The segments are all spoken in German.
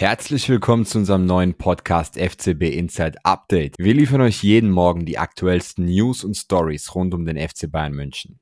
Herzlich willkommen zu unserem neuen Podcast FCB Inside Update. Wir liefern euch jeden Morgen die aktuellsten News und Stories rund um den FC Bayern München.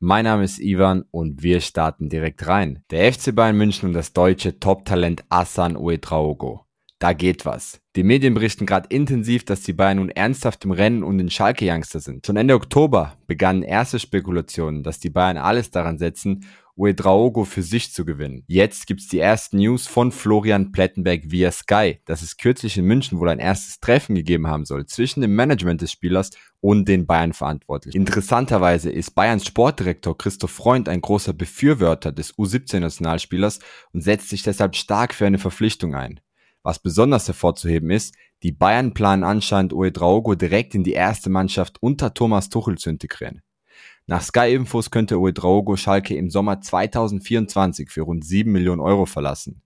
Mein Name ist Ivan und wir starten direkt rein. Der FC Bayern München und das deutsche Top-Talent Asan Uedraogo. Da geht was. Die Medien berichten gerade intensiv, dass die Bayern nun ernsthaft im Rennen und den Schalke-Youngster sind. Schon Ende Oktober begannen erste Spekulationen, dass die Bayern alles daran setzen, Uedraogo für sich zu gewinnen. Jetzt gibt's die ersten News von Florian Plettenberg via Sky, dass es kürzlich in München wohl ein erstes Treffen gegeben haben soll zwischen dem Management des Spielers und den Bayern-Verantwortlichen. Interessanterweise ist Bayerns Sportdirektor Christoph Freund ein großer Befürworter des U17-Nationalspielers und setzt sich deshalb stark für eine Verpflichtung ein. Was besonders hervorzuheben ist, die Bayern planen anscheinend Uedraogo direkt in die erste Mannschaft unter Thomas Tuchel zu integrieren. Nach Sky Infos könnte Uedraogo Schalke im Sommer 2024 für rund 7 Millionen Euro verlassen.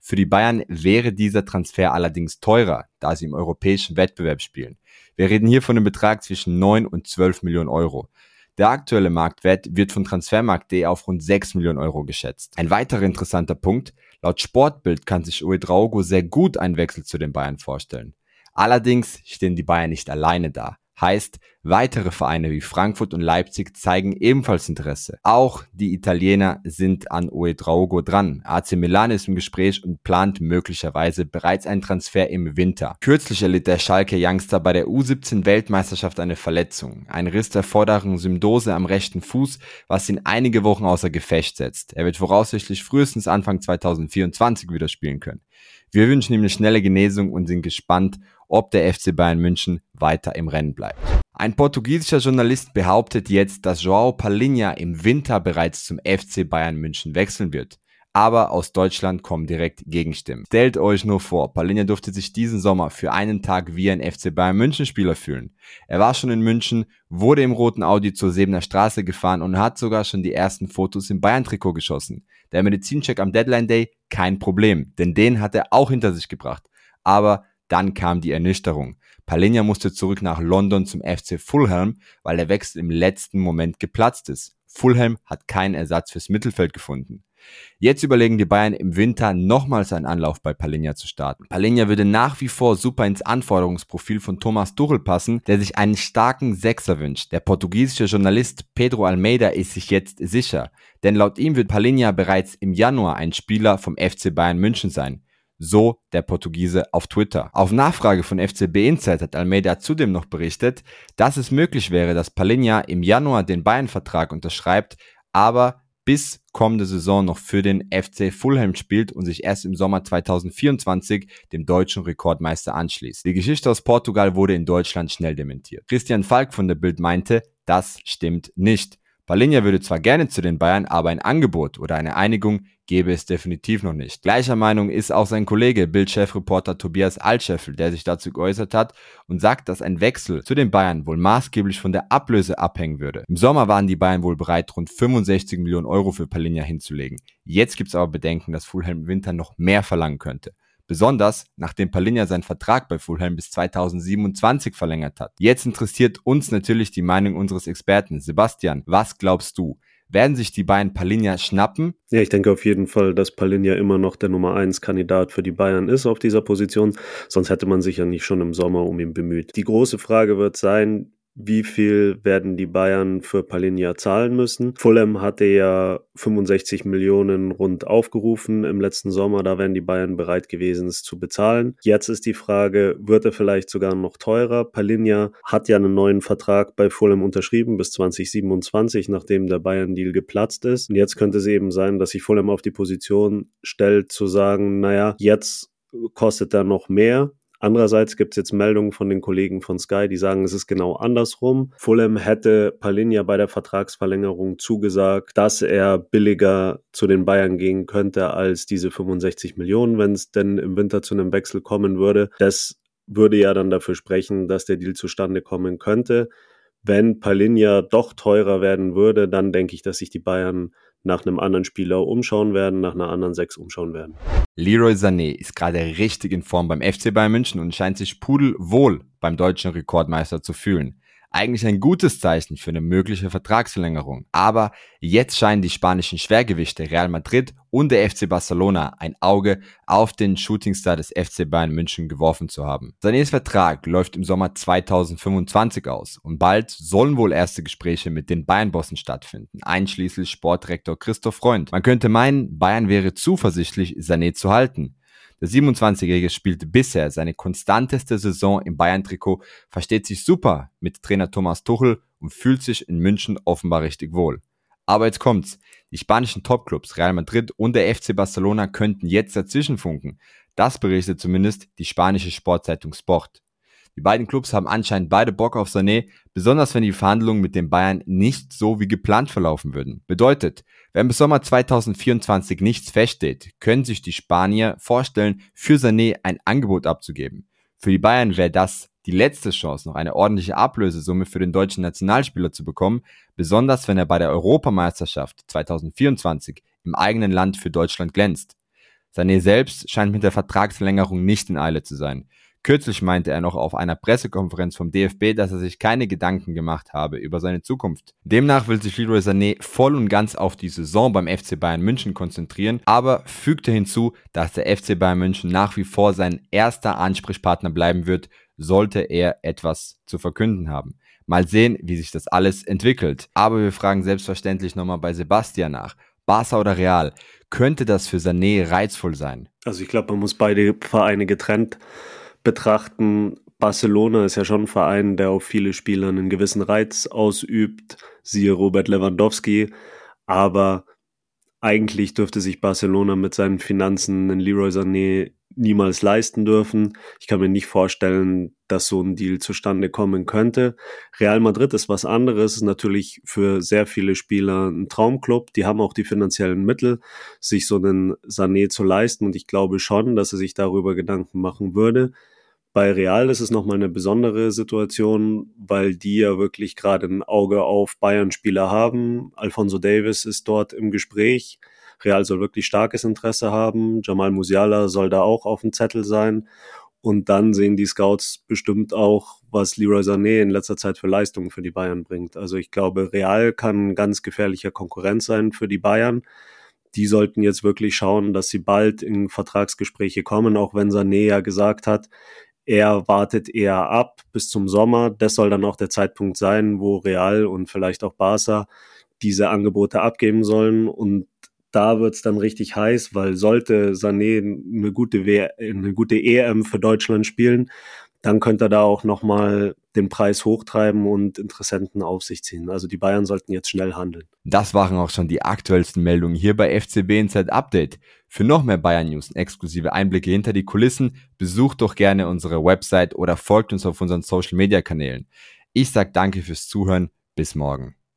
Für die Bayern wäre dieser Transfer allerdings teurer, da sie im europäischen Wettbewerb spielen. Wir reden hier von einem Betrag zwischen 9 und 12 Millionen Euro. Der aktuelle Marktwert wird von Transfermarkt.de auf rund 6 Millionen Euro geschätzt. Ein weiterer interessanter Punkt, laut Sportbild kann sich Uedraogo sehr gut einen Wechsel zu den Bayern vorstellen. Allerdings stehen die Bayern nicht alleine da. Heißt, weitere Vereine wie Frankfurt und Leipzig zeigen ebenfalls Interesse. Auch die Italiener sind an Uedraogo dran. AC Milan ist im Gespräch und plant möglicherweise bereits einen Transfer im Winter. Kürzlich erlitt der Schalke Youngster bei der U17 Weltmeisterschaft eine Verletzung. Ein Riss der vorderen Syndose am rechten Fuß, was ihn einige Wochen außer Gefecht setzt. Er wird voraussichtlich frühestens Anfang 2024 wieder spielen können. Wir wünschen ihm eine schnelle Genesung und sind gespannt, ob der FC Bayern München weiter im Rennen bleibt. Ein portugiesischer Journalist behauptet jetzt, dass Joao Palinha im Winter bereits zum FC Bayern München wechseln wird. Aber aus Deutschland kommen direkt Gegenstimmen. Stellt euch nur vor, Palinha durfte sich diesen Sommer für einen Tag wie ein FC Bayern München Spieler fühlen. Er war schon in München, wurde im roten Audi zur Sebener Straße gefahren und hat sogar schon die ersten Fotos im Bayern Trikot geschossen. Der Medizincheck am Deadline Day, kein Problem, denn den hat er auch hinter sich gebracht. Aber dann kam die Ernüchterung. Palinja musste zurück nach London zum FC Fulham, weil der Wechsel im letzten Moment geplatzt ist. Fulham hat keinen Ersatz fürs Mittelfeld gefunden. Jetzt überlegen die Bayern im Winter nochmals einen Anlauf bei Palinja zu starten. Palinja würde nach wie vor super ins Anforderungsprofil von Thomas Tuchel passen, der sich einen starken Sechser wünscht. Der portugiesische Journalist Pedro Almeida ist sich jetzt sicher, denn laut ihm wird Palinja bereits im Januar ein Spieler vom FC Bayern München sein. So der Portugiese auf Twitter. Auf Nachfrage von FCB Insight hat Almeida zudem noch berichtet, dass es möglich wäre, dass Palinha im Januar den Bayern-Vertrag unterschreibt, aber bis kommende Saison noch für den FC Fulham spielt und sich erst im Sommer 2024 dem deutschen Rekordmeister anschließt. Die Geschichte aus Portugal wurde in Deutschland schnell dementiert. Christian Falk von der Bild meinte, das stimmt nicht. Palinja würde zwar gerne zu den Bayern, aber ein Angebot oder eine Einigung gäbe es definitiv noch nicht. Gleicher Meinung ist auch sein Kollege, Bild-Chefreporter Tobias Altscheffel, der sich dazu geäußert hat und sagt, dass ein Wechsel zu den Bayern wohl maßgeblich von der Ablöse abhängen würde. Im Sommer waren die Bayern wohl bereit, rund 65 Millionen Euro für Palinja hinzulegen. Jetzt gibt es aber Bedenken, dass Fulham Winter noch mehr verlangen könnte. Besonders nachdem Palinja seinen Vertrag bei Fulham bis 2027 verlängert hat. Jetzt interessiert uns natürlich die Meinung unseres Experten. Sebastian, was glaubst du? Werden sich die beiden Palinja schnappen? Ja, ich denke auf jeden Fall, dass Palinja immer noch der Nummer 1 Kandidat für die Bayern ist auf dieser Position. Sonst hätte man sich ja nicht schon im Sommer um ihn bemüht. Die große Frage wird sein, wie viel werden die Bayern für Palinja zahlen müssen. Fulham hatte ja 65 Millionen rund aufgerufen im letzten Sommer, da wären die Bayern bereit gewesen, es zu bezahlen. Jetzt ist die Frage, wird er vielleicht sogar noch teurer? Palinja hat ja einen neuen Vertrag bei Fulham unterschrieben bis 2027, nachdem der Bayern-Deal geplatzt ist. Und jetzt könnte es eben sein, dass sich Fulham auf die Position stellt, zu sagen, naja, jetzt kostet er noch mehr Andererseits gibt es jetzt Meldungen von den Kollegen von Sky, die sagen, es ist genau andersrum. Fulham hätte Palinja bei der Vertragsverlängerung zugesagt, dass er billiger zu den Bayern gehen könnte als diese 65 Millionen, wenn es denn im Winter zu einem Wechsel kommen würde. Das würde ja dann dafür sprechen, dass der Deal zustande kommen könnte. Wenn Palinja doch teurer werden würde, dann denke ich, dass sich die Bayern nach einem anderen Spieler umschauen werden, nach einer anderen Sechs umschauen werden. Leroy Sané ist gerade richtig in Form beim FC Bayern München und scheint sich pudelwohl beim deutschen Rekordmeister zu fühlen. Eigentlich ein gutes Zeichen für eine mögliche Vertragsverlängerung. Aber jetzt scheinen die spanischen Schwergewichte Real Madrid und der FC Barcelona ein Auge auf den Shootingstar des FC Bayern München geworfen zu haben. Sanés Vertrag läuft im Sommer 2025 aus und bald sollen wohl erste Gespräche mit den Bayern-Bossen stattfinden, einschließlich Sportdirektor Christoph Freund. Man könnte meinen, Bayern wäre zuversichtlich, Sané zu halten. Der 27-Jährige spielte bisher seine konstanteste Saison im Bayern-Trikot, versteht sich super mit Trainer Thomas Tuchel und fühlt sich in München offenbar richtig wohl. Aber jetzt kommt's. Die spanischen Topclubs Real Madrid und der FC Barcelona könnten jetzt dazwischenfunken. Das berichtet zumindest die spanische Sportzeitung Sport. Die beiden Clubs haben anscheinend beide Bock auf Sané, besonders wenn die Verhandlungen mit den Bayern nicht so wie geplant verlaufen würden. Bedeutet, wenn bis Sommer 2024 nichts feststeht, können sich die Spanier vorstellen, für Sané ein Angebot abzugeben. Für die Bayern wäre das die letzte Chance, noch eine ordentliche Ablösesumme für den deutschen Nationalspieler zu bekommen, besonders wenn er bei der Europameisterschaft 2024 im eigenen Land für Deutschland glänzt. Sané selbst scheint mit der Vertragsverlängerung nicht in Eile zu sein. Kürzlich meinte er noch auf einer Pressekonferenz vom DFB, dass er sich keine Gedanken gemacht habe über seine Zukunft. Demnach will sich Leroy Sané voll und ganz auf die Saison beim FC Bayern München konzentrieren, aber fügte hinzu, dass der FC Bayern München nach wie vor sein erster Ansprechpartner bleiben wird, sollte er etwas zu verkünden haben. Mal sehen, wie sich das alles entwickelt. Aber wir fragen selbstverständlich nochmal bei Sebastian nach. Barca oder Real, könnte das für Sané reizvoll sein? Also ich glaube, man muss beide Vereine getrennt betrachten, Barcelona ist ja schon ein Verein, der auf viele Spieler einen gewissen Reiz ausübt, siehe Robert Lewandowski, aber eigentlich dürfte sich Barcelona mit seinen Finanzen einen Leroy Sané niemals leisten dürfen. Ich kann mir nicht vorstellen, dass so ein Deal zustande kommen könnte. Real Madrid ist was anderes, ist natürlich für sehr viele Spieler ein Traumclub. Die haben auch die finanziellen Mittel, sich so einen Sané zu leisten. Und ich glaube schon, dass er sich darüber Gedanken machen würde. Bei Real ist es nochmal eine besondere Situation, weil die ja wirklich gerade ein Auge auf Bayern-Spieler haben. Alfonso Davis ist dort im Gespräch. Real soll wirklich starkes Interesse haben. Jamal Musiala soll da auch auf dem Zettel sein. Und dann sehen die Scouts bestimmt auch, was Leroy Sané in letzter Zeit für Leistungen für die Bayern bringt. Also ich glaube, Real kann ein ganz gefährlicher Konkurrent sein für die Bayern. Die sollten jetzt wirklich schauen, dass sie bald in Vertragsgespräche kommen, auch wenn Sané ja gesagt hat, er wartet eher ab bis zum Sommer. Das soll dann auch der Zeitpunkt sein, wo Real und vielleicht auch Barca diese Angebote abgeben sollen. Und da wird's dann richtig heiß, weil sollte Sané eine gute, w eine gute EM für Deutschland spielen, dann könnte er da auch nochmal den Preis hochtreiben und Interessenten auf sich ziehen. Also die Bayern sollten jetzt schnell handeln. Das waren auch schon die aktuellsten Meldungen hier bei FCB Inside Update. Für noch mehr Bayern News und exklusive Einblicke hinter die Kulissen, besucht doch gerne unsere Website oder folgt uns auf unseren Social Media Kanälen. Ich sag danke fürs Zuhören. Bis morgen.